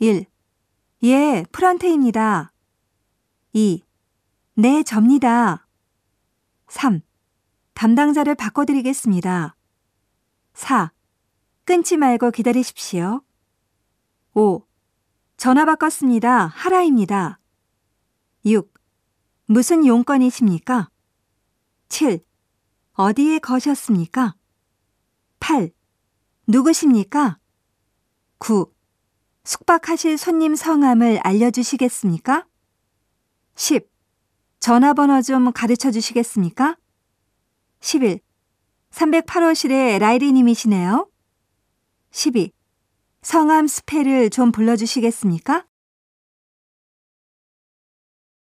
1. 예, 프란테입니다. 2. 네, 접니다. 3. 담당자를 바꿔드리겠습니다. 4. 끊지 말고 기다리십시오. 5. 전화 바꿨습니다. 하라입니다. 6. 무슨 용건이십니까? 7. 어디에 거셨습니까? 8. 누구십니까? 9. 숙박하실 손님 성함을 알려주시겠습니까? 10. 전화번호 좀 가르쳐 주시겠습니까? 11. 308호실의 라이리님이시네요. 12. 성함 스펠을 좀 불러주시겠습니까?